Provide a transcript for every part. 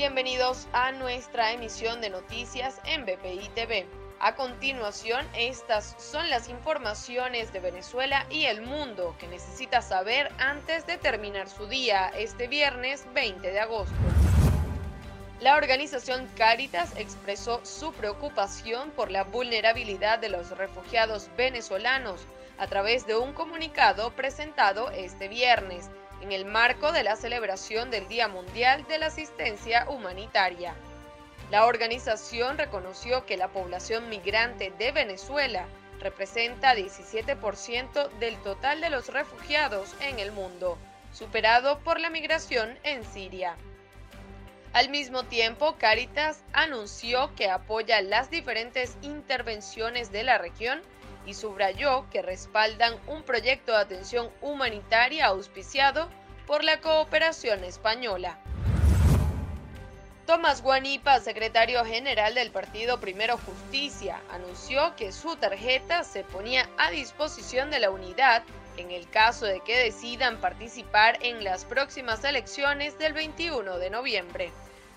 Bienvenidos a nuestra emisión de noticias en BPI TV. A continuación, estas son las informaciones de Venezuela y el mundo que necesita saber antes de terminar su día este viernes 20 de agosto. La organización Caritas expresó su preocupación por la vulnerabilidad de los refugiados venezolanos a través de un comunicado presentado este viernes en el marco de la celebración del Día Mundial de la Asistencia Humanitaria. La organización reconoció que la población migrante de Venezuela representa 17% del total de los refugiados en el mundo, superado por la migración en Siria. Al mismo tiempo, Caritas anunció que apoya las diferentes intervenciones de la región y subrayó que respaldan un proyecto de atención humanitaria auspiciado por la cooperación española. Tomás Guanipa, secretario general del partido Primero Justicia, anunció que su tarjeta se ponía a disposición de la unidad en el caso de que decidan participar en las próximas elecciones del 21 de noviembre.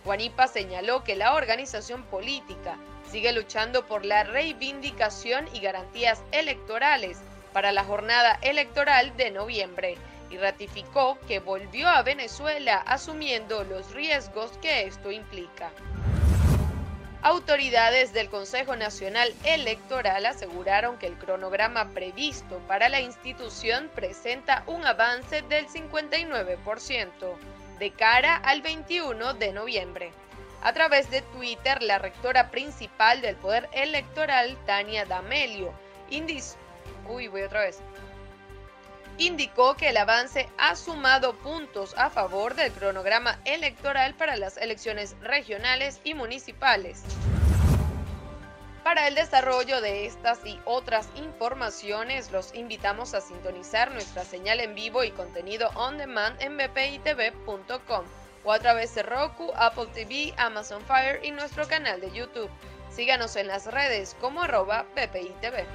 Guanipa señaló que la organización política sigue luchando por la reivindicación y garantías electorales para la jornada electoral de noviembre y ratificó que volvió a Venezuela asumiendo los riesgos que esto implica. Autoridades del Consejo Nacional Electoral aseguraron que el cronograma previsto para la institución presenta un avance del 59% de cara al 21 de noviembre. A través de Twitter, la rectora principal del Poder Electoral, Tania D'Amelio, Uy, voy otra vez indicó que el avance ha sumado puntos a favor del cronograma electoral para las elecciones regionales y municipales. Para el desarrollo de estas y otras informaciones, los invitamos a sintonizar nuestra señal en vivo y contenido on demand en bpitv.com o a través de Roku, Apple TV, Amazon Fire y nuestro canal de YouTube. Síganos en las redes como arroba bpitv.